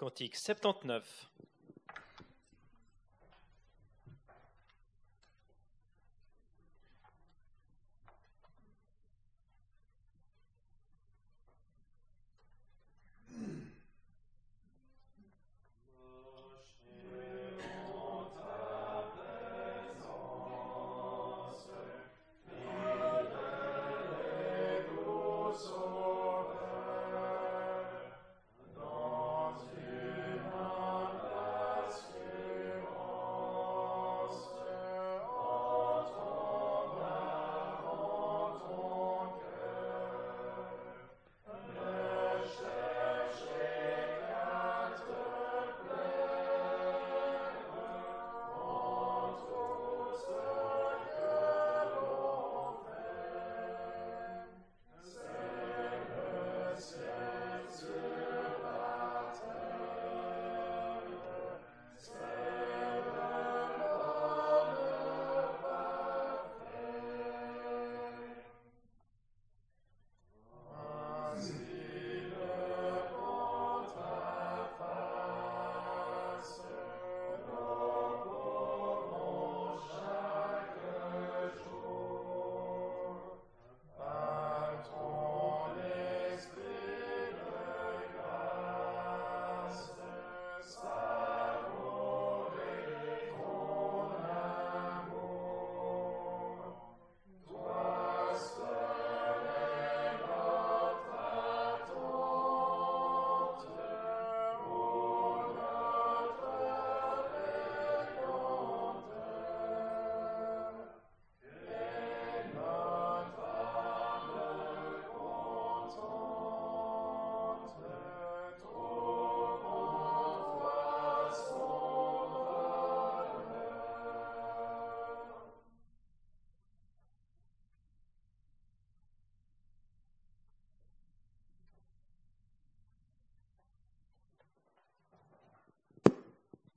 Cantique 79.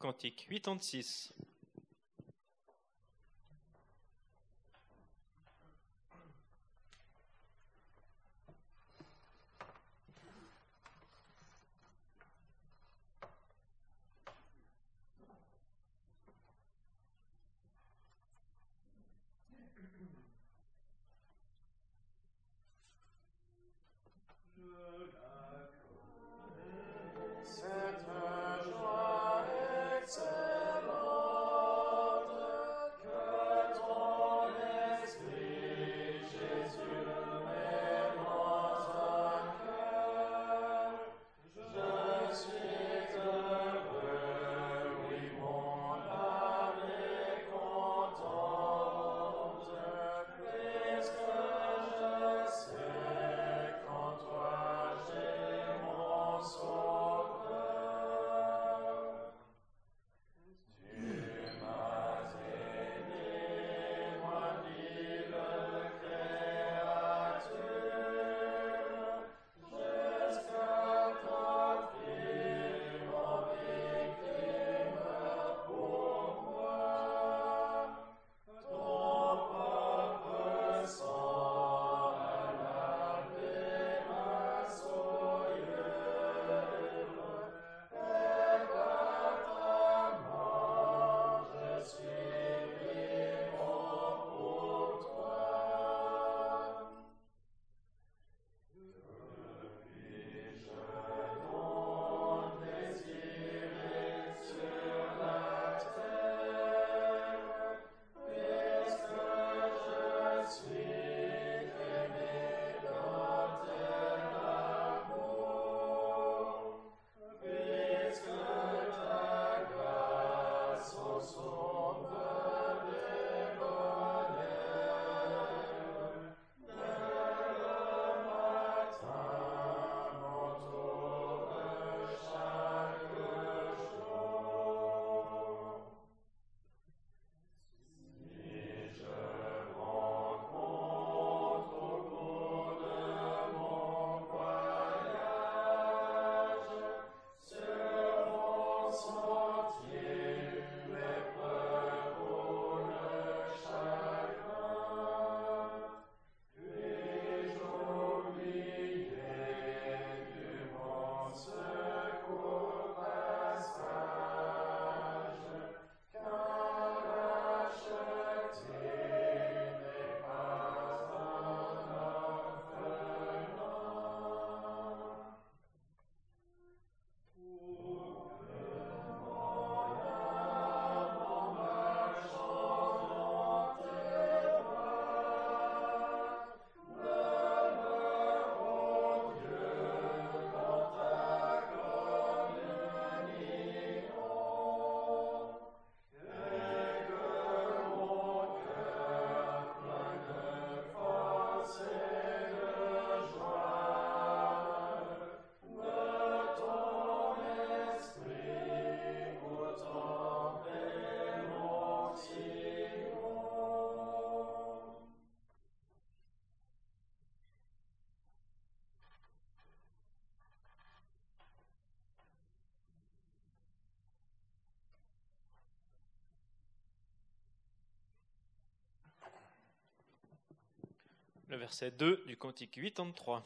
Cantique 86. Verset 2 du Cantique 83.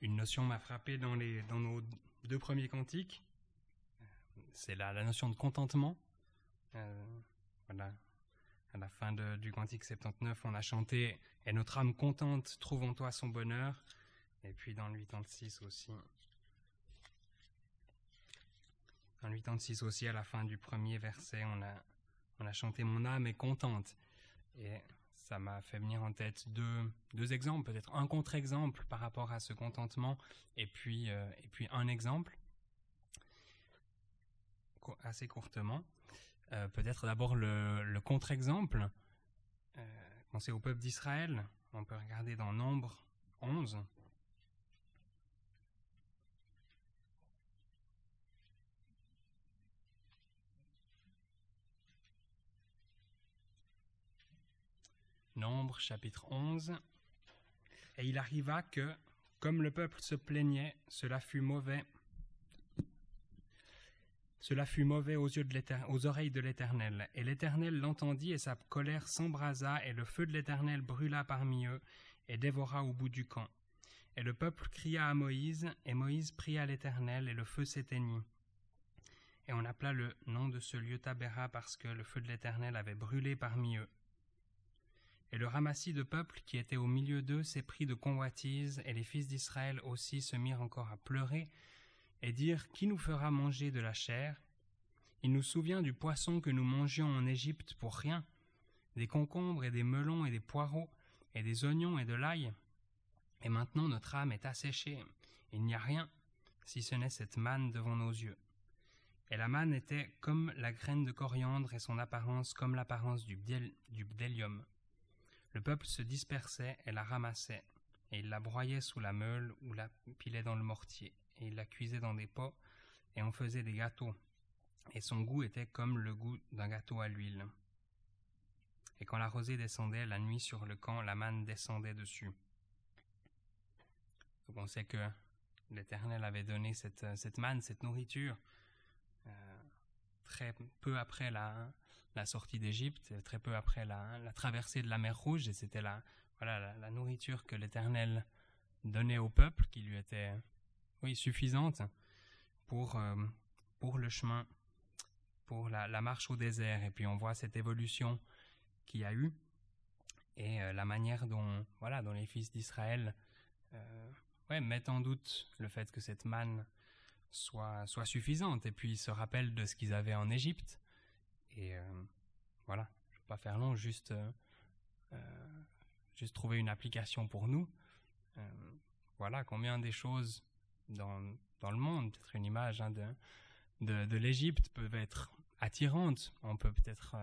Une notion m'a frappé dans, nos deux premiers cantiques. C'est la, notion de contentement. Euh. À la fin du cantique 79, on a chanté Et notre âme contente trouve en toi son bonheur. Et puis dans le 86 aussi. Dans le 86 aussi, à la fin du premier verset, on a, on a chanté Mon âme est contente. Et ça m'a fait venir en tête deux, deux exemples, peut-être un contre-exemple par rapport à ce contentement, et puis, euh, et puis un exemple, assez courtement. Euh, peut-être d'abord le, le contre-exemple. Euh, pensez au peuple d'Israël. On peut regarder dans Nombre 11. Nombre chapitre 11. Et il arriva que, comme le peuple se plaignait, cela fut mauvais. Cela fut mauvais aux, oreilles de l'Éternel. Et l'Éternel l'entendit, et sa colère s'embrasa, et le feu de l'Éternel brûla parmi eux, et dévora au bout du camp. Et le peuple cria à Moïse, et Moïse pria l'Éternel, et le feu s'éteignit. Et on appela le nom de ce lieu Tabéra parce que le feu de l'Éternel avait brûlé parmi eux. Et le ramassis de peuple qui était au milieu d'eux s'éprit de convoitise, et les fils d'Israël aussi se mirent encore à pleurer, et dire Qui nous fera manger de la chair? Il nous souvient du poisson que nous mangions en Égypte pour rien, des concombres et des melons et des poireaux, et des oignons et de l'ail. Et maintenant notre âme est asséchée, il n'y a rien, si ce n'est cette manne devant nos yeux. Et la manne était comme la graine de coriandre et son apparence comme l'apparence du, bdellium. Le peuple se dispersait et la ramassait, et il la broyait sous la meule ou la pilait dans le mortier, et il la cuisait dans des pots, et on faisait des gâteaux. Et son goût était comme le goût d'un gâteau à l'huile. Et quand la rosée descendait la nuit sur le camp, la manne descendait dessus. Donc on sait que l'Éternel avait donné cette, manne, cette nourriture, euh, très peu après la, la sortie d'Égypte, très peu après la, la traversée de la mer Rouge, et c'était la, voilà, la, nourriture que l'Éternel donnait au peuple, qui lui était oui, suffisante pour, euh, pour le chemin, pour la, marche au désert. Et puis on voit cette évolution qu'il y a eu, et euh, la manière dont, voilà, dont les fils d'Israël euh, ouais, mettent en doute le fait que cette manne soit, soit suffisante, et puis ils se rappellent de ce qu'ils avaient en Égypte. Et euh, voilà, je ne vais pas faire long, juste, euh, euh, juste trouver une application pour nous. Voilà, combien des choses dans, dans le monde, peut-être une image hein, de, de, l'Égypte peuvent être attirantes. On peut peut-être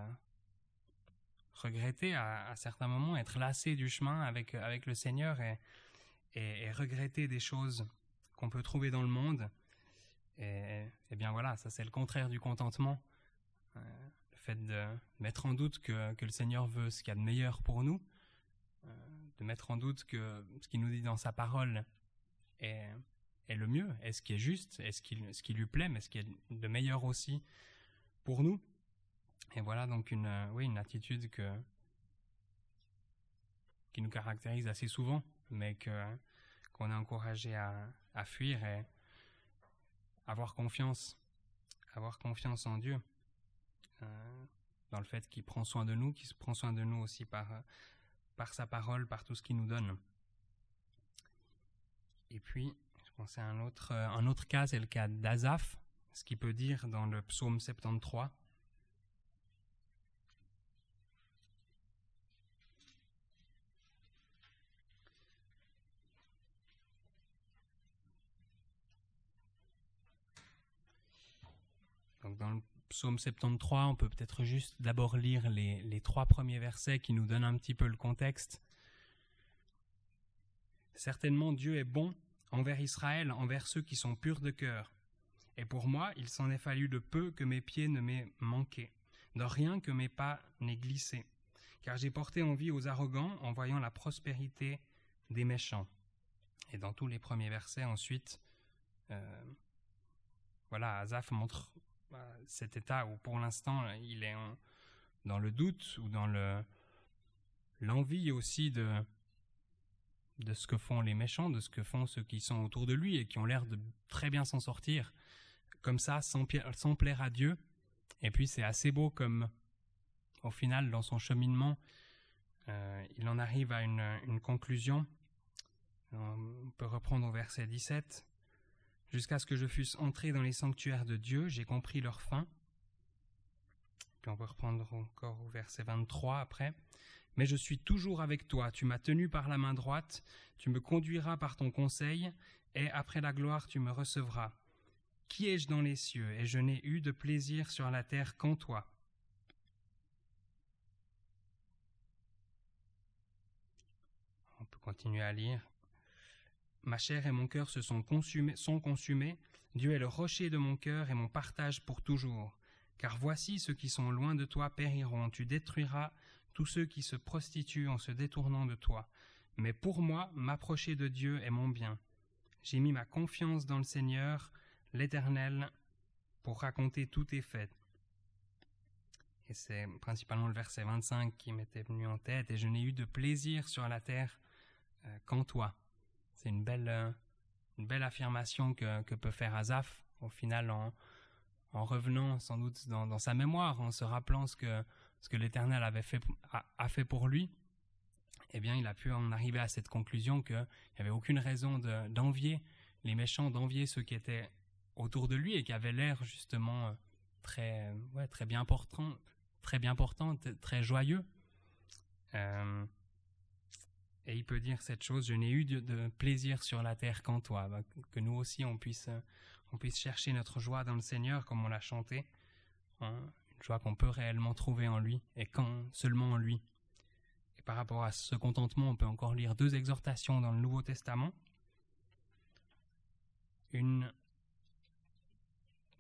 regretter à, certains moments, être lassé du chemin avec, avec le Seigneur et, et, et regretter des choses qu'on peut trouver dans le monde. Et, bien voilà, ça c'est le contraire du contentement. Fait de mettre en doute que, que le Seigneur veut ce qu'il y a de meilleur pour nous, euh, de mettre en doute que ce qu'il nous dit dans sa parole est, le mieux, est ce qui est juste, est ce qui, ce qui lui plaît, mais ce qui est de meilleur aussi pour nous. Et voilà donc une, oui, une attitude que, qui nous caractérise assez souvent, mais que, qu'on est encouragé à, à fuir et avoir confiance, avoir confiance en Dieu. Euh, dans le fait qu'il prend soin de nous, qu'il prend soin de nous aussi par, par sa parole, par tout ce qu'il nous donne. Et puis, je pensais à un autre, un autre cas, c'est le cas d'Azaph, ce qu'il peut dire dans le psaume 73. Donc dans le psaume 73, on peut peut-être juste d'abord lire les, trois premiers versets qui nous donnent un petit peu le contexte. Certainement Dieu est bon envers Israël, envers ceux qui sont purs de cœur. Et pour moi, il s'en est fallu de peu que mes pieds ne m'aient manqué, de rien que mes pas n'aient glissé, car j'ai porté envie aux arrogants en voyant la prospérité des méchants. Et dans tous les premiers versets, ensuite, euh, voilà, Azaph montre cet état où pour l'instant il est dans le doute ou dans le l'envie aussi de de ce que font les méchants, de ce que font ceux qui sont autour de lui et qui ont l'air de très bien s'en sortir, comme ça, sans, sans plaire à Dieu. Et puis c'est assez beau comme, au final, dans son cheminement, euh, il en arrive à une, une conclusion. On peut reprendre au verset 17. Jusqu'à ce que je fusse entré dans les sanctuaires de Dieu, j'ai compris leur fin. On peut reprendre encore au verset 23 après. Mais je suis toujours avec toi, tu m'as tenu par la main droite, tu me conduiras par ton conseil, et après la gloire tu me recevras. Qui ai-je dans les cieux, et je n'ai eu de plaisir sur la terre qu'en toi. On peut continuer à lire. Ma chair et mon cœur se sont consumés. Dieu est le rocher de mon cœur et mon partage pour toujours. Car voici ceux qui sont loin de toi périront. Tu détruiras tous ceux qui se prostituent en se détournant de toi. Mais pour moi, m'approcher de Dieu est mon bien. J'ai mis ma confiance dans le Seigneur, l'Éternel, pour raconter tous tes faits. Et c'est principalement le verset 25 qui m'était venu en tête, et je n'ai eu de plaisir sur la terre euh, qu'en toi. C'est une belle, euh, une belle affirmation que, que peut faire Azaph, au final, en, en revenant sans doute dans, sa mémoire, en se rappelant ce que, ce que l'Éternel avait fait, a, fait pour lui, eh bien, il a pu en arriver à cette conclusion qu'il n'y avait aucune raison d'envier les méchants, d'envier ceux qui étaient autour de lui et qui avaient l'air justement euh, très, très bien portant, très bien portant, très joyeux. Euh, et il peut dire cette chose, je n'ai eu de, plaisir sur la terre qu'en toi, bah, que nous aussi on puisse, on puisse chercher notre joie dans le Seigneur comme on l'a chanté, hein, une joie qu'on peut réellement trouver en lui et quand seulement en lui. Et par rapport à ce contentement, on peut encore lire deux exhortations dans le Nouveau Testament. Une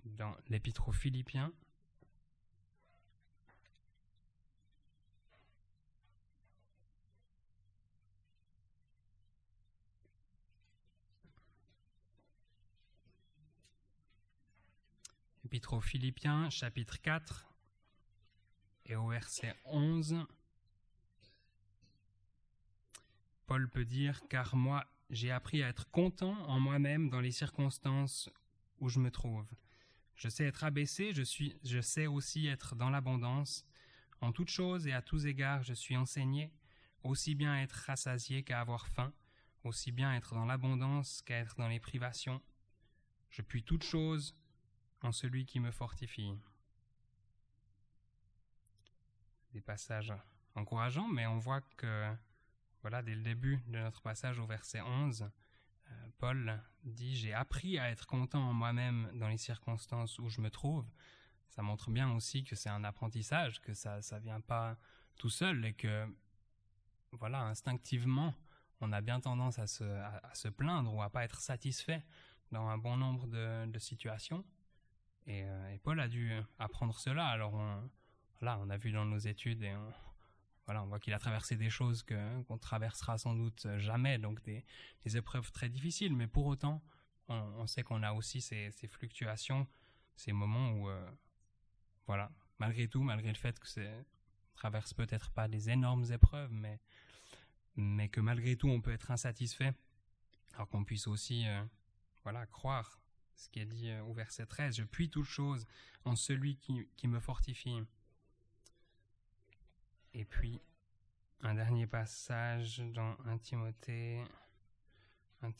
dans l'Épître aux Philippiens, Épître aux Philippiens, chapitre 4, et au verset 11, Paul peut dire, Car moi, j'ai appris à être content en moi-même dans les circonstances où je me trouve. Je sais être abaissé, je, suis, je sais aussi être dans l'abondance. En toutes choses et à tous égards, je suis enseigné, aussi bien être rassasié qu'à avoir faim, aussi bien être dans l'abondance qu'à être dans les privations. Je puis toutes choses celui qui me fortifie. Des passages encourageants, mais on voit que, voilà, dès le début de notre passage au verset 11, Paul dit J'ai appris à être content en moi-même dans les circonstances où je me trouve. Ça montre bien aussi que c'est un apprentissage, que ça ne vient pas tout seul et que, voilà, instinctivement, on a bien tendance à se, à, se plaindre ou à pas être satisfait dans un bon nombre de situations. Et, euh, et, Paul a dû apprendre cela. Alors, on, on a vu dans nos études et on, voilà, on voit qu'il a traversé des choses que qu'on traversera sans doute jamais, donc des, des, épreuves très difficiles. Mais pour autant, on, on sait qu'on a aussi ces, ces, fluctuations, ces moments où, euh, voilà, malgré tout, malgré le fait que c'est traverse peut-être pas des énormes épreuves, mais mais que malgré tout, on peut être insatisfait, alors qu'on puisse aussi, euh, voilà, croire ce qui est dit euh, au verset 13, je puis toute chose en celui qui, qui me fortifie. Et puis, un dernier passage dans 1 Timothée, 1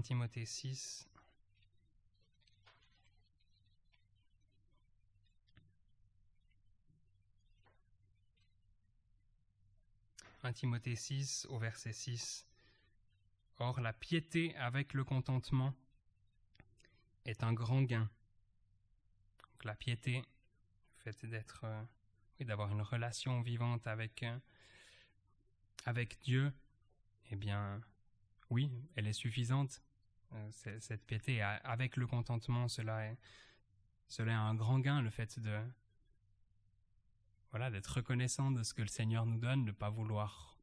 Timothée 6. « 1 Timothée 6 au verset 6. Or la piété avec le contentement est un grand gain. la piété, le fait d'être, euh, d'avoir une relation vivante avec, euh, avec Dieu, eh bien, oui, elle est suffisante. Euh, cette piété, avec le contentement, cela est, cela est un grand gain, le fait de, voilà, d'être reconnaissant de ce que le Seigneur nous donne, de ne pas vouloir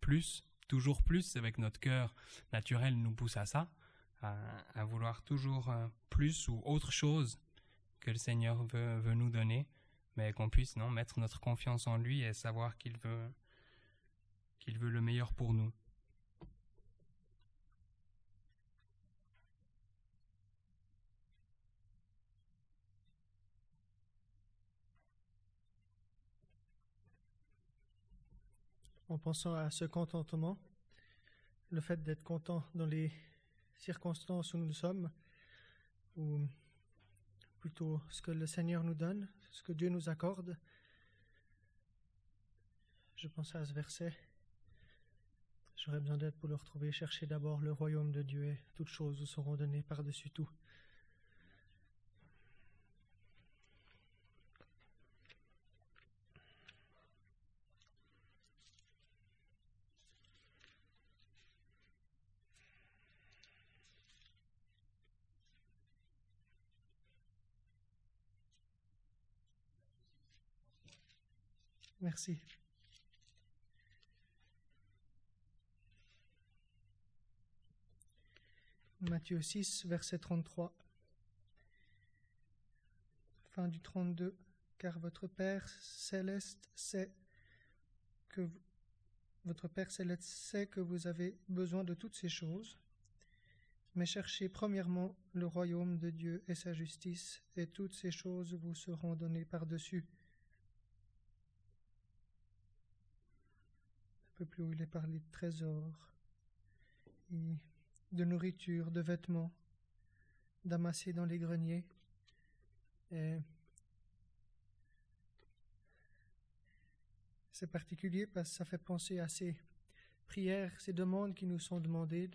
plus, toujours plus, avec notre cœur naturel nous pousse à ça, à, vouloir toujours euh, plus ou autre chose que le Seigneur veut, veut nous donner, mais qu'on puisse non mettre notre confiance en lui et savoir qu'il veut qu'il veut le meilleur pour nous. En pensant à ce contentement, le fait d'être content dans les circonstances où nous sommes, ou plutôt ce que le Seigneur nous donne, ce que Dieu nous accorde. Je pensais à ce verset. J'aurais besoin d'aide pour le retrouver. Cherchez d'abord le royaume de Dieu et toutes choses vous seront données par-dessus tout. Merci. Matthieu 6, verset 33. Fin du 32. Car votre Père céleste sait que votre Père céleste sait que vous avez besoin de toutes ces choses. Mais cherchez premièrement le royaume de Dieu et sa justice, et toutes ces choses vous seront données par-dessus. Plus où il est parlé de trésors, de nourriture, de vêtements, d'amasser dans les greniers. c'est particulier parce que ça fait penser à ces prières, ces demandes qui nous sont demandées,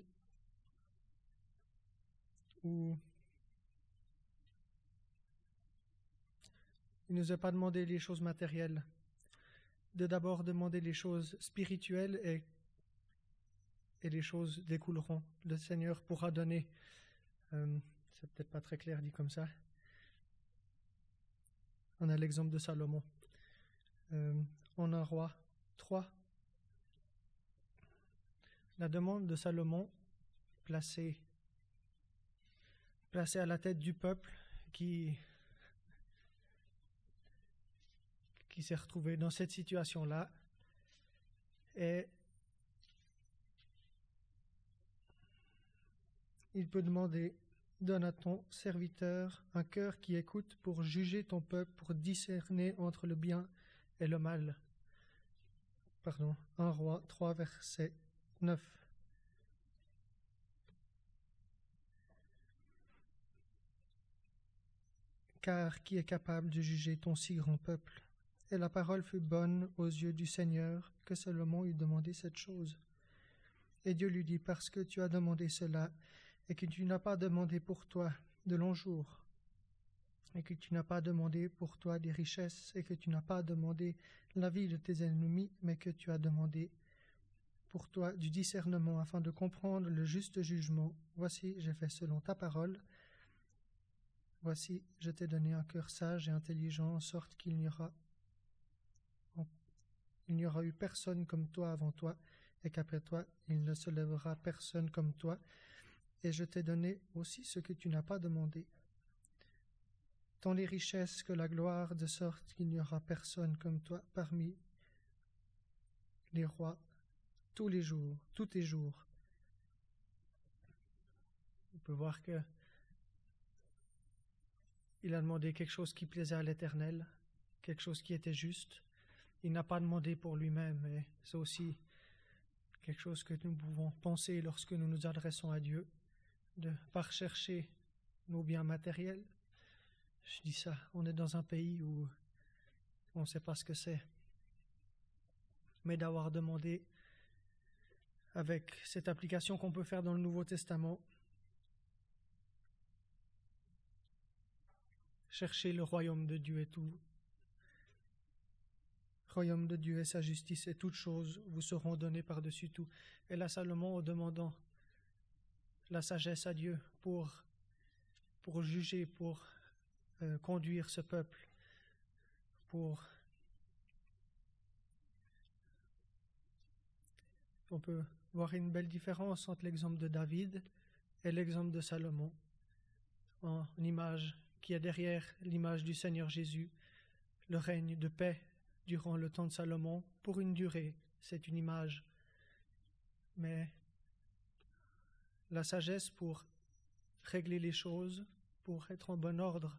où il ne nous a pas demandé les choses matérielles, de d'abord demander les choses spirituelles et, et les choses découleront. Le Seigneur pourra donner. Euh, c'est peut-être pas très clair dit comme ça. On a l'exemple de Salomon. Euh, on a un roi 3. La demande de Salomon, placée, placée à la tête du peuple, qui qui s'est retrouvé dans cette situation-là. Et il peut demander Donne à ton serviteur un cœur qui écoute pour juger ton peuple, pour discerner entre le bien et le mal? Pardon, 1 roi 3, verset 9. Car qui est capable de juger ton si grand peuple? Et la parole fut bonne aux yeux du Seigneur, que Salomon eût demandé cette chose. Et Dieu lui dit, Parce que tu as demandé cela, et que tu n'as pas demandé pour toi de longs jours, et que tu n'as pas demandé pour toi des richesses, et que tu n'as pas demandé la vie de tes ennemis, mais que tu as demandé pour toi du discernement afin de comprendre le juste jugement. Voici, j'ai fait selon ta parole. Voici, je t'ai donné un cœur sage et intelligent, en sorte qu'il n'y aura il n'y aura eu personne comme toi avant toi, et qu'après toi il ne se lèvera personne comme toi, et je t'ai donné aussi ce que tu n'as pas demandé. Tant les richesses que la gloire, de sorte qu'il n'y aura personne comme toi parmi les rois, tous les jours, tous tes jours. On peut voir que il a demandé quelque chose qui plaisait à l'Éternel, quelque chose qui était juste, il n'a pas demandé pour lui-même, et c'est aussi quelque chose que nous pouvons penser lorsque nous nous adressons à Dieu, de pas rechercher nos biens matériels. Je dis ça, on est dans un pays où on ne sait pas ce que c'est, mais d'avoir demandé avec cette application qu'on peut faire dans le Nouveau Testament, chercher le royaume de Dieu et tout. Royaume de Dieu et sa justice et toutes choses vous seront données par-dessus tout. Et là, Salomon, en demandant la sagesse à Dieu pour, pour juger, pour euh, conduire ce peuple, pour... On peut voir une belle différence entre l'exemple de David et l'exemple de Salomon en image qui est derrière l'image du Seigneur Jésus, le règne de paix durant le temps de Salomon, pour une durée, c'est une image. Mais la sagesse pour régler les choses, pour être en bon ordre,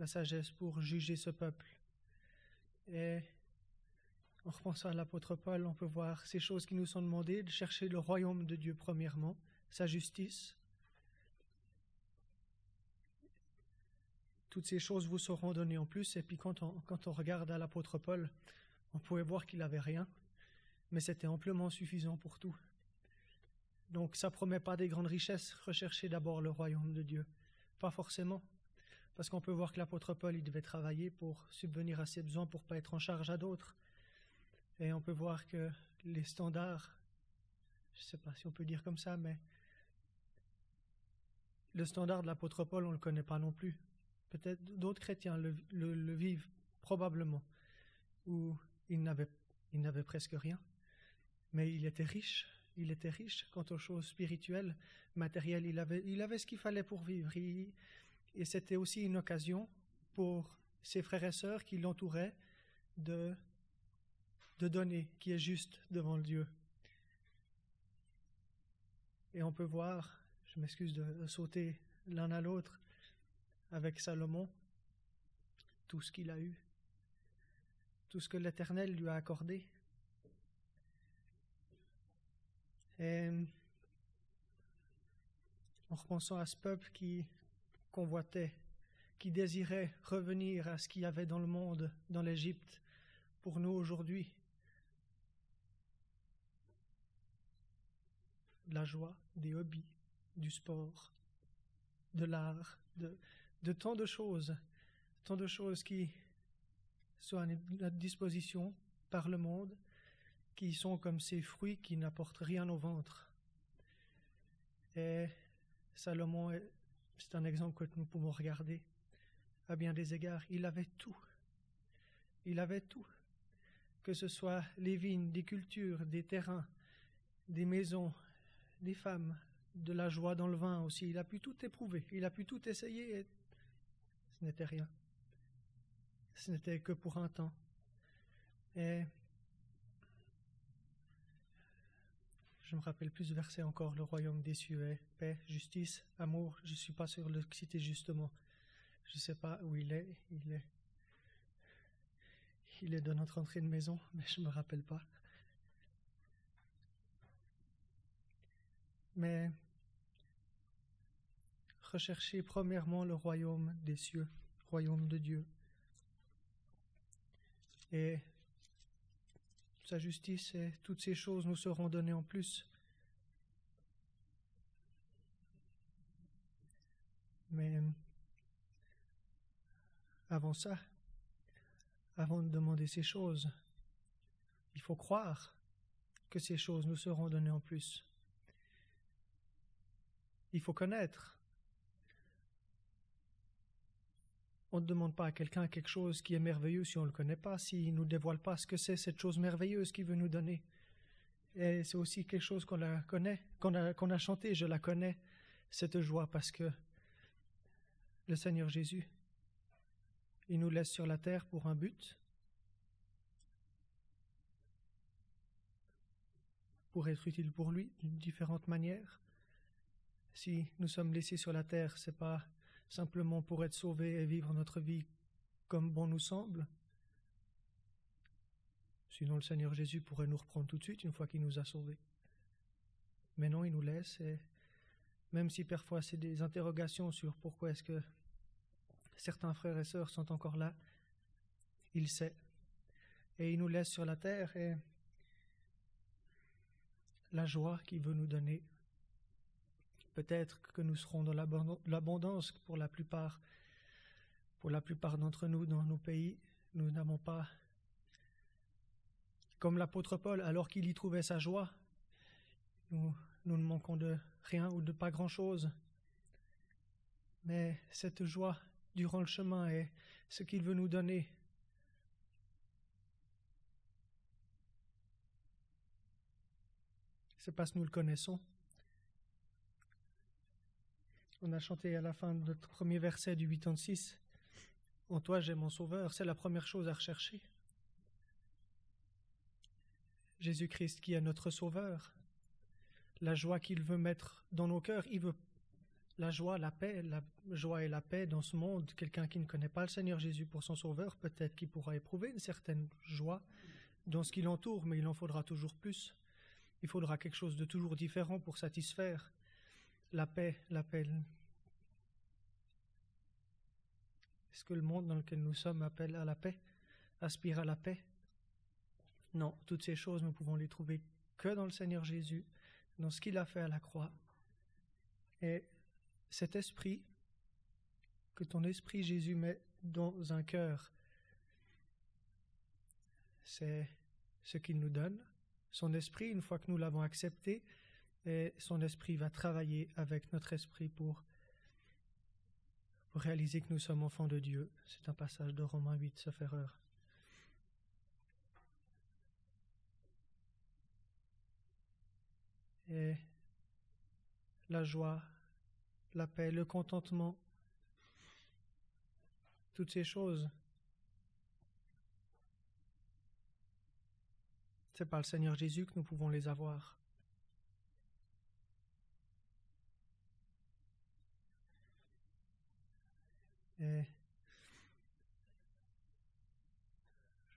la sagesse pour juger ce peuple. Et en repensant à l'apôtre Paul, on peut voir ces choses qui nous sont demandées, de chercher le royaume de Dieu premièrement, sa justice, toutes ces choses vous seront données en plus. Et puis quand on, regarde à l'apôtre Paul, on pouvait voir qu'il n'avait rien, mais c'était amplement suffisant pour tout. Donc ça promet pas des grandes richesses, rechercher d'abord le royaume de Dieu. Pas forcément. Parce qu'on peut voir que l'apôtre Paul, il devait travailler pour subvenir à ses besoins, pour pas être en charge à d'autres. Et on peut voir que les standards, je sais pas si on peut dire comme ça, mais le standard de l'apôtre Paul, on ne le connaît pas non plus. Peut-être d'autres chrétiens le, vivent probablement, où il n'avait, presque rien, mais il était riche. Il était riche quant aux choses spirituelles, matérielles. Il avait, il avait ce qu'il fallait pour vivre. et c'était aussi une occasion pour ses frères et sœurs qui l'entouraient de, de donner, qui est juste devant Dieu. Et on peut voir, je m'excuse de sauter l'un à l'autre, avec Salomon tout ce qu'il a eu, tout ce que l'Éternel lui a accordé. Et en repensant à ce peuple qui convoitait, qui désirait revenir à ce qu'il y avait dans le monde, dans l'Égypte, pour nous aujourd'hui, la joie, des hobbies, du sport, de l'art, de, de tant de choses, tant de choses qui sont à notre disposition par le monde, qui sont comme ces fruits qui n'apportent rien au ventre. Et Salomon, c'est un exemple que nous pouvons regarder à bien des égards. Il avait tout. Il avait tout. Que ce soit les vignes, des cultures, des terrains, des maisons, des femmes, de la joie dans le vin aussi. Il a pu tout éprouver. Il a pu tout essayer ce n'était rien. Ce n'était que pour un temps. Et je me rappelle plus verset encore, le royaume des cieux paix, justice, amour. Je ne suis pas sûr de le citer justement. Je ne sais pas où il est. Il est, il est de notre entrée de maison, mais je ne me rappelle pas. Mais rechercher premièrement le royaume des cieux, royaume de Dieu. Et sa justice et toutes ces choses nous seront données en plus. Mais avant ça, avant de demander ces choses, il faut croire que ces choses nous seront données en plus. Il faut connaître On ne demande pas à quelqu'un quelque chose qui est merveilleux si on ne le connaît pas, s'il ne nous dévoile pas ce que c'est cette chose merveilleuse qu'il veut nous donner. Et c'est aussi quelque chose qu'on la connaît, qu'on a, qu'on a chanté, je la connais, cette joie, parce que le Seigneur Jésus, il nous laisse sur la terre pour un but, pour être utile pour lui d'une différente manière. Si nous sommes laissés sur la terre, c'est pas simplement pour être sauvés et vivre notre vie comme bon nous semble, Sinon, le Seigneur Jésus pourrait nous reprendre tout de suite une fois qu'il nous a sauvés. Mais non, il nous laisse, et même si parfois c'est des interrogations sur pourquoi est-ce que certains frères et sœurs sont encore là, il sait. Et il nous laisse sur la terre, et la joie qu'il veut nous donner. Peut-être que nous serons dans l'abondance pour la plupart, pour la plupart d'entre nous dans nos pays. Nous n'avons pas, comme l'apôtre Paul, alors qu'il y trouvait sa joie, nous, nous ne manquons de rien ou de pas grand-chose. Mais cette joie durant le chemin est ce qu'il veut nous donner C'est parce que nous le connaissons. On a chanté à la fin de notre premier verset du 86 En toi j'ai mon sauveur. C'est la première chose à rechercher. Jésus-Christ qui est notre sauveur. La joie qu'il veut mettre dans nos cœurs, il veut la joie, la paix, la joie et la paix dans ce monde. Quelqu'un qui ne connaît pas le Seigneur Jésus pour son sauveur, peut-être qu'il pourra éprouver une certaine joie dans ce qui l'entoure, mais il en faudra toujours plus. Il faudra quelque chose de toujours différent pour satisfaire la paix, la paix. Est-ce que le monde dans lequel nous sommes appelle à la paix, aspire à la paix? Non, toutes ces choses, nous pouvons les trouver que dans le Seigneur Jésus, dans ce qu'il a fait à la croix. Et cet esprit que ton esprit Jésus met dans un cœur, c'est ce qu'il nous donne, son esprit, une fois que nous l'avons accepté, et son esprit va travailler avec notre esprit pour, réaliser que nous sommes enfants de Dieu. C'est un passage de Romains 8, sauf erreur. Et la joie, la paix, le contentement, toutes ces choses C'est par le Seigneur Jésus que nous pouvons les avoir. Et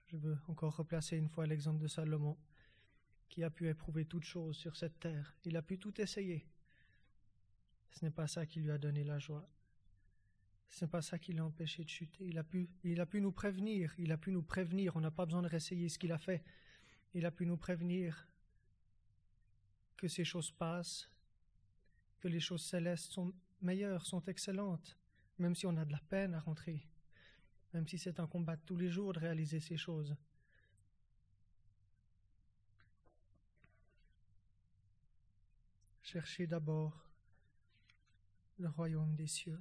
je veux encore replacer une fois l'exemple de Salomon, qui a pu éprouver toutes choses sur cette terre. Il a pu tout essayer. Ce n'est pas ça qui lui a donné la joie. Ce n'est pas ça qui l'a empêché de chuter. Il a, pu, il a pu nous prévenir. Il a pu nous prévenir. On n'a pas besoin de réessayer ce qu'il a fait il a pu nous prévenir que ces choses passent, que les choses célestes sont meilleures, sont excellentes, même si on a de la peine à rentrer, même si c'est un combat tous les jours de réaliser ces choses. Cherchez d'abord le royaume des cieux,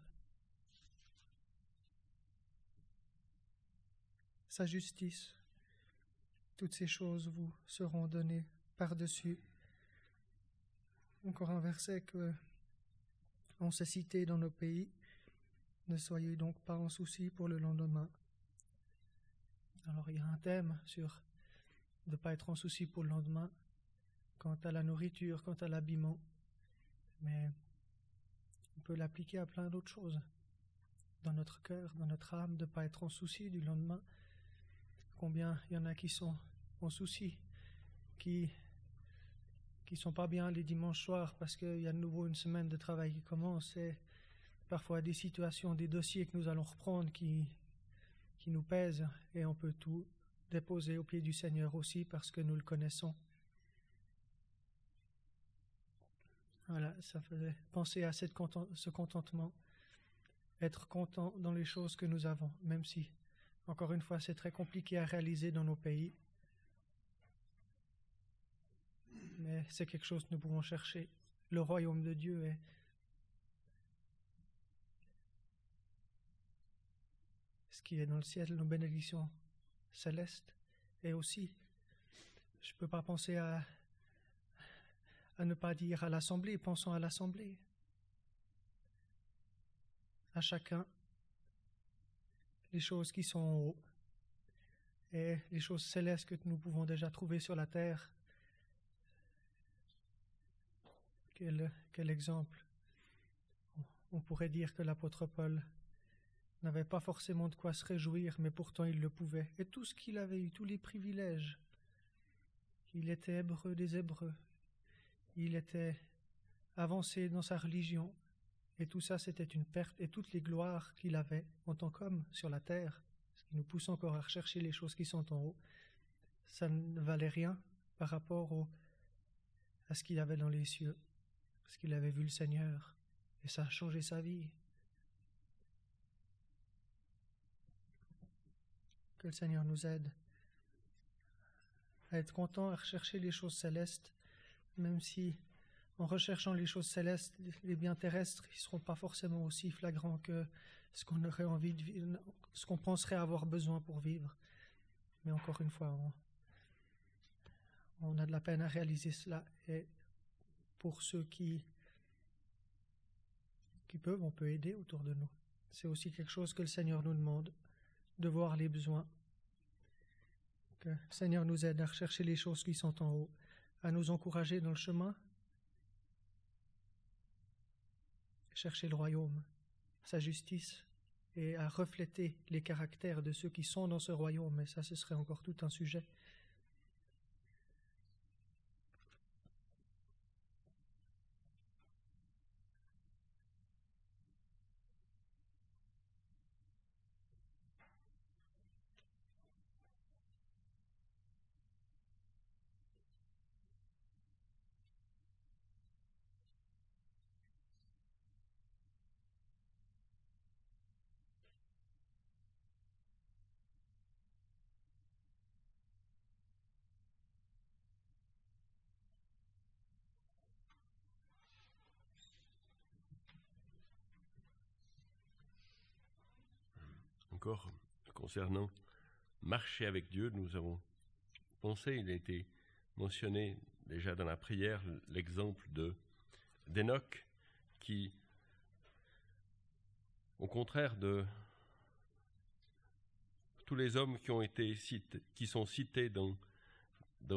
sa justice, toutes ces choses vous seront données par-dessus. Encore un verset que on s'est cité dans nos pays. Ne soyez donc pas en souci pour le lendemain. Alors il y a un thème sur ne pas être en souci pour le lendemain, quant à la nourriture, quant à l'habillement, mais on peut l'appliquer à plein d'autres choses. Dans notre cœur, dans notre âme, de ne pas être en souci du lendemain. Combien il y en a qui sont en souci, qui qui sont pas bien les dimanches soirs parce qu'il y a de nouveau une semaine de travail qui commence et parfois des situations, des dossiers que nous allons reprendre qui, qui nous pèsent et on peut tout déposer au pied du Seigneur aussi parce que nous le connaissons. Voilà, ça faisait penser à cette ce contentement, être content dans les choses que nous avons, même si, encore une fois, c'est très compliqué à réaliser dans nos pays. mais c'est quelque chose que nous pouvons chercher. Le royaume de Dieu est qui est dans le ciel, nos bénédictions célestes, et aussi, je ne peux pas penser à, ne pas dire à l'assemblée, pensons à l'assemblée. À chacun, les choses qui sont en haut et les choses célestes que nous pouvons déjà trouver sur la terre Quel, exemple On pourrait dire que l'apôtre Paul n'avait pas forcément de quoi se réjouir, mais pourtant il le pouvait. Et tout ce qu'il avait eu, tous les privilèges Il était hébreu des Hébreux. Il était avancé dans sa religion. Et tout ça, c'était une perte. Et toutes les gloires qu'il avait en tant qu'homme sur la terre, ce qui nous pousse encore à rechercher les choses qui sont en haut, ça ne valait rien par rapport à ce qu'il avait dans les cieux, parce qu'il avait vu le Seigneur. Et ça a changé sa vie. Que le Seigneur nous aide à être content, à rechercher les choses célestes, même si en recherchant les choses célestes, les biens terrestres, ne seront pas forcément aussi flagrants que ce qu'on aurait envie de ce qu'on penserait avoir besoin pour vivre. Mais encore une fois, on, on a de la peine à réaliser cela. Et pour ceux qui, qui peuvent, on peut aider autour de nous. C'est aussi quelque chose que le Seigneur nous demande, de voir les besoins. Que Seigneur nous aide à rechercher les choses qui sont en haut, à nous encourager dans le chemin, chercher le royaume, sa justice, et à refléter les caractères de ceux qui sont dans ce royaume. Mais ça, ce serait encore tout un sujet. Encore concernant marcher avec Dieu, nous avons pensé, il a été mentionné déjà dans la prière, l'exemple de d'Enoch qui, au contraire de tous les hommes qui ont été cités, qui sont cités dans,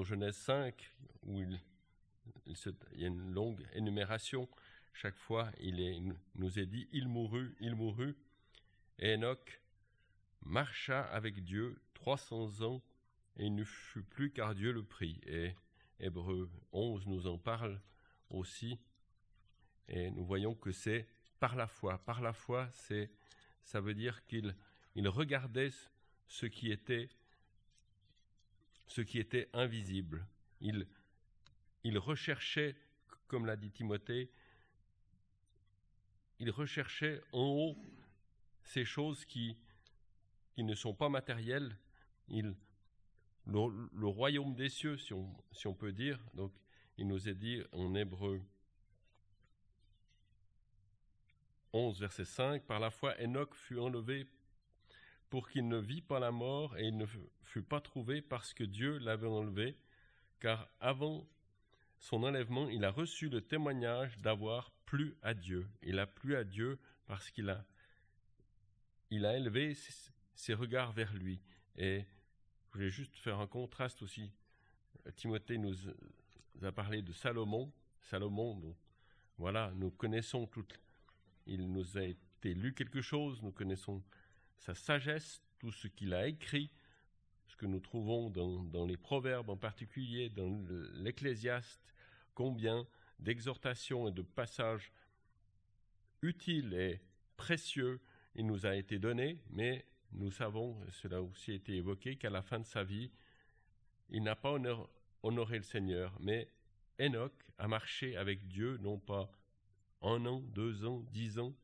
Genèse 5, où il, y a une longue énumération, chaque fois il nous est dit, il mourut, il mourut, et Enoch marcha avec Dieu 300 ans et il ne fut plus car Dieu le prit. Et Hébreu 11 nous en parle aussi. Et nous voyons que c'est par la foi. Par la foi, c'est, ça veut dire qu'il il regardait ce qui était, ce qui était invisible. Il, il recherchait, comme l'a dit Timothée, il recherchait en haut ces choses qui, qui ne sont pas matériels. Le, royaume des cieux, si on, si on peut dire, donc il nous est dit en Hébreu 11, verset 5, par la foi, Enoch fut enlevé pour qu'il ne vit pas la mort et il ne fut pas trouvé parce que Dieu l'avait enlevé, car avant son enlèvement, il a reçu le témoignage d'avoir plu à Dieu. Il a plu à Dieu parce qu'il a, il a élevé ses regards vers lui. Et je voulais juste faire un contraste aussi. Timothée nous a parlé de Salomon. Salomon, voilà, nous connaissons tout. Il nous a été lu quelque chose, nous connaissons sa sagesse, tout ce qu'il a écrit, ce que nous trouvons dans, dans les proverbes en particulier, dans l'Ecclésiaste, combien d'exhortations et de passages utiles et précieux il nous a été donné, mais nous savons, cela a aussi été évoqué, qu'à la fin de sa vie, il n'a pas honoré le Seigneur, mais Enoch a marché avec Dieu non pas un an, deux ans, dix ans,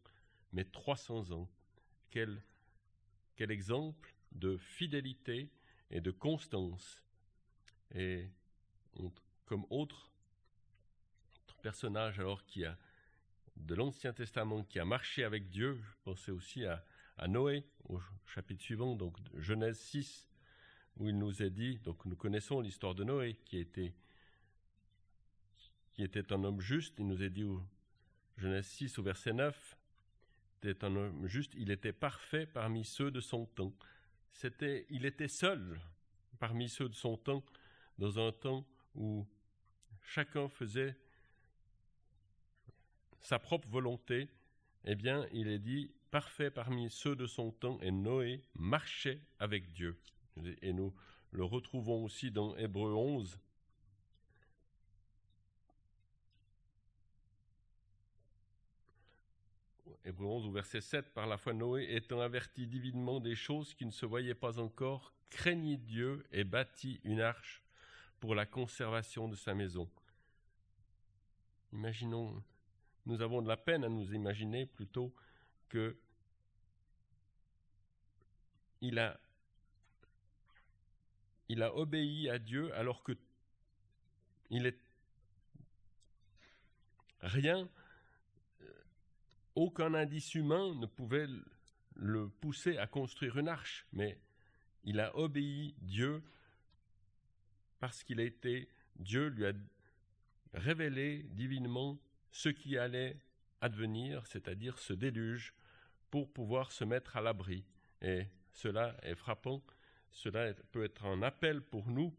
mais trois cents ans. Quel, quel exemple de fidélité et de constance. Et comme autre, autre personnage alors qui a de l'Ancien Testament qui a marché avec Dieu, je pensais aussi à à Noé, au chapitre suivant, donc Genèse 6, où il nous est dit, donc nous connaissons l'histoire de Noé, qui était, qui était un homme juste, il nous est dit au Genèse 6 au verset 9, était un homme juste, il était parfait parmi ceux de son temps. C'était, il était seul parmi ceux de son temps, dans un temps où chacun faisait sa propre volonté, eh bien, il est dit, parfait parmi ceux de son temps, et Noé marchait avec Dieu. Et nous le retrouvons aussi dans Hébreu 11. Hébreu 11 au verset 7, par la foi Noé, étant averti divinement des choses qui ne se voyaient pas encore, craignit Dieu et bâtit une arche pour la conservation de sa maison. Imaginons, nous avons de la peine à nous imaginer plutôt que il a, obéi à Dieu alors que rien, aucun indice humain ne pouvait le pousser à construire une arche, mais il a obéi Dieu parce qu'il a été, Dieu lui a révélé divinement ce qui allait advenir, c'est-à-dire ce déluge, pour pouvoir se mettre à l'abri. Cela est frappant, cela peut être un appel pour nous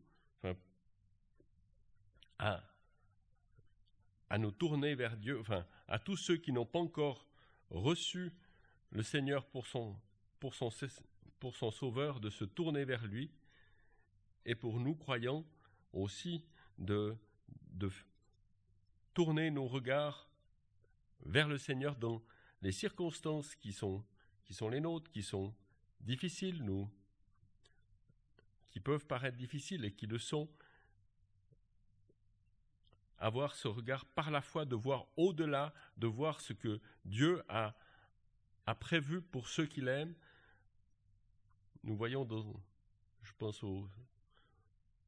à, nous tourner vers Dieu, à tous ceux qui n'ont pas encore reçu le Seigneur pour son sauveur, de se tourner vers lui, et pour nous, croyants, aussi de, de tourner nos regards vers le Seigneur dans les circonstances qui sont, qui sont les nôtres, qui sont difficiles, nous, qui peuvent paraître difficiles et qui le sont, avoir ce regard par la foi, de voir au-delà, de voir ce que Dieu a, prévu pour ceux qu'il aime. Nous voyons, dans, je pense aux,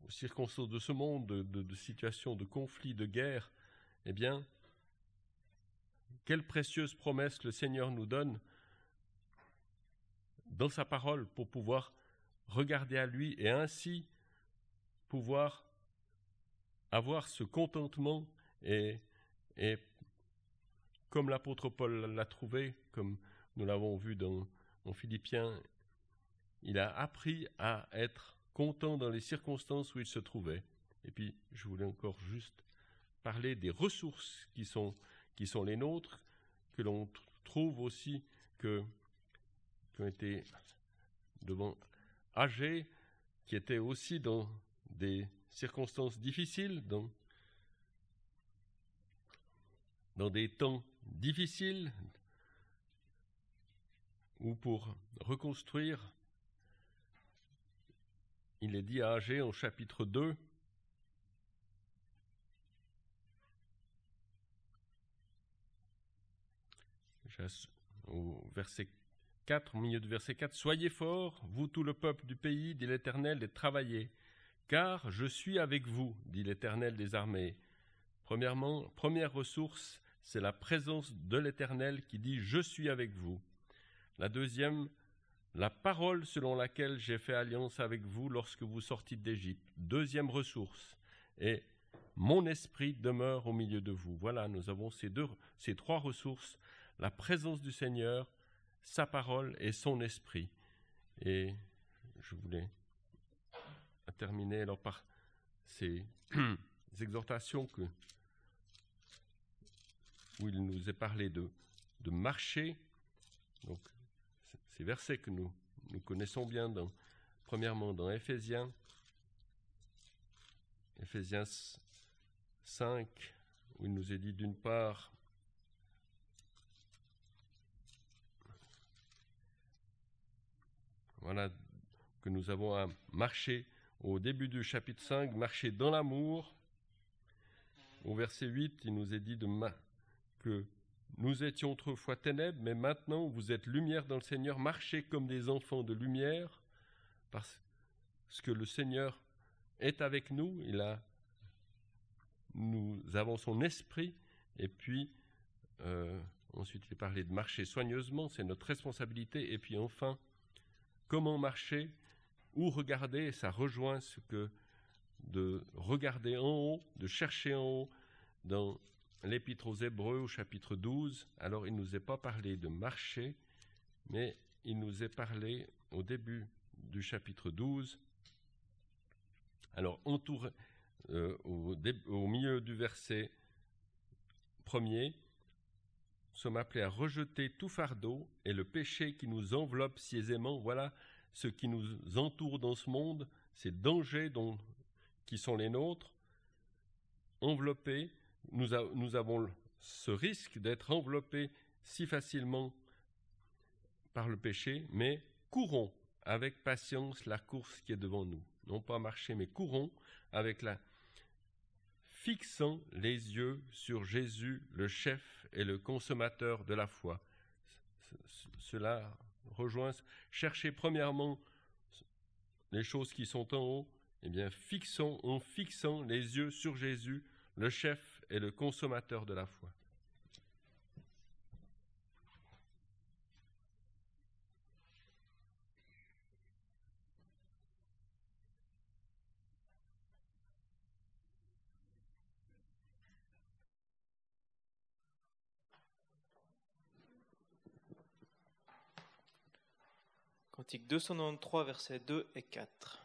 circonstances de ce monde, de, de, situations de conflits, de guerre, eh bien, quelle précieuse promesse le Seigneur nous donne dans sa parole pour pouvoir regarder à lui et ainsi pouvoir avoir ce contentement et, et comme l'apôtre Paul l'a trouvé, comme nous l'avons vu dans, Philippiens, il a appris à être content dans les circonstances où il se trouvait. Et puis, je voulais encore juste parler des ressources qui sont, qui sont les nôtres, que l'on trouve aussi que, qui ont été devant âgés, qui étaient aussi dans des circonstances difficiles, dans, dans des temps difficiles, ou pour reconstruire, il est dit à Agé en chapitre 2, au verset 4, au milieu du verset 4, Soyez forts, vous tout le peuple du pays, dit l'Éternel, et travaillez, car je suis avec vous, dit l'Éternel des armées. Premièrement, première ressource, c'est la présence de l'Éternel qui dit Je suis avec vous. La deuxième, la parole selon laquelle j'ai fait alliance avec vous lorsque vous sortiez d'Égypte. Deuxième ressource. Et mon esprit demeure au milieu de vous. Voilà, nous avons ces, deux, ces trois ressources la présence du Seigneur, sa parole et son esprit. Et je voulais terminer alors par ces exhortations que, où il nous est parlé de, de marcher. Donc, ces versets que nous, nous connaissons bien, dans, premièrement dans Éphésiens, Éphésiens 5, où il nous est dit d'une part, voilà, que nous avons à marcher au début du chapitre 5, marcher dans l'amour. Au verset 8, il nous est dit de que nous étions autrefois ténèbres, mais maintenant vous êtes lumière dans le Seigneur, marchez comme des enfants de lumière, parce que le Seigneur est avec nous, il a, nous avons son esprit, et puis euh, ensuite il est parlé de marcher soigneusement, c'est notre responsabilité, et puis enfin, comment marcher, où regarder, et ça rejoint ce que de regarder en haut, de chercher en haut dans l'Épître aux Hébreux au chapitre 12. Alors il ne nous est pas parlé de marcher, mais il nous est parlé au début du chapitre 12. Alors entouré, euh, au, au milieu du verset premier, sommes appelés à rejeter tout fardeau et le péché qui nous enveloppe si aisément. Voilà ce qui nous entoure dans ce monde, ces dangers qui sont les nôtres. Enveloppés, nous avons ce risque d'être enveloppés si facilement par le péché, mais courons avec patience la course qui est devant nous. Non pas marcher, mais courons avec la fixant les yeux sur Jésus, le chef et le consommateur de la foi. Cela rejoint, chercher premièrement les choses qui sont en haut, eh bien, fixons, en fixant les yeux sur Jésus, le chef et le consommateur de la foi. Cantique 293, versets 2 et 4.